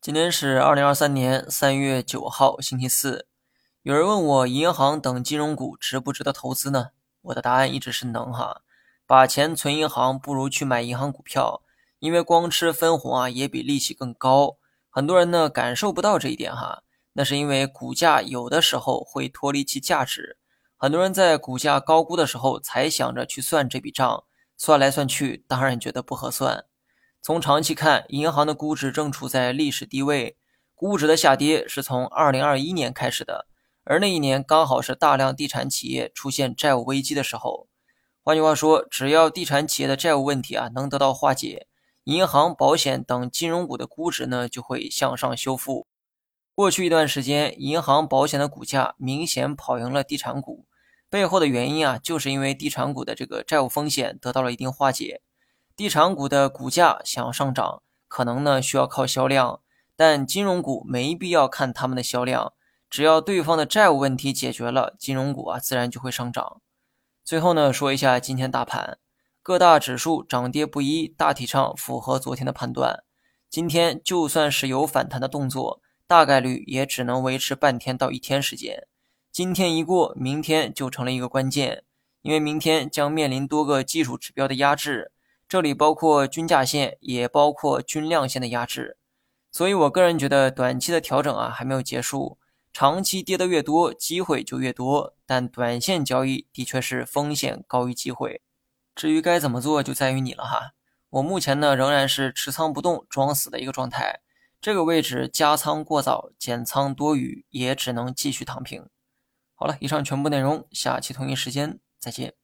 今天是二零二三年三月九号，星期四。有人问我银行等金融股值不值得投资呢？我的答案一直是能哈。把钱存银行不如去买银行股票，因为光吃分红啊也比利息更高。很多人呢感受不到这一点哈，那是因为股价有的时候会脱离其价值。很多人在股价高估的时候才想着去算这笔账，算来算去当然觉得不合算。从长期看，银行的估值正处在历史低位，估值的下跌是从2021年开始的，而那一年刚好是大量地产企业出现债务危机的时候。换句话说，只要地产企业的债务问题啊能得到化解，银行、保险等金融股的估值呢就会向上修复。过去一段时间，银行、保险的股价明显跑赢了地产股，背后的原因啊就是因为地产股的这个债务风险得到了一定化解。地产股的股价想要上涨，可能呢需要靠销量，但金融股没必要看他们的销量，只要对方的债务问题解决了，金融股啊自然就会上涨。最后呢说一下今天大盘，各大指数涨跌不一，大体上符合昨天的判断。今天就算是有反弹的动作，大概率也只能维持半天到一天时间。今天一过，明天就成了一个关键，因为明天将面临多个技术指标的压制。这里包括均价线，也包括均量线的压制，所以我个人觉得短期的调整啊还没有结束，长期跌得越多，机会就越多，但短线交易的确是风险高于机会。至于该怎么做，就在于你了哈。我目前呢仍然是持仓不动，装死的一个状态，这个位置加仓过早，减仓多余，也只能继续躺平。好了，以上全部内容，下期同一时间再见。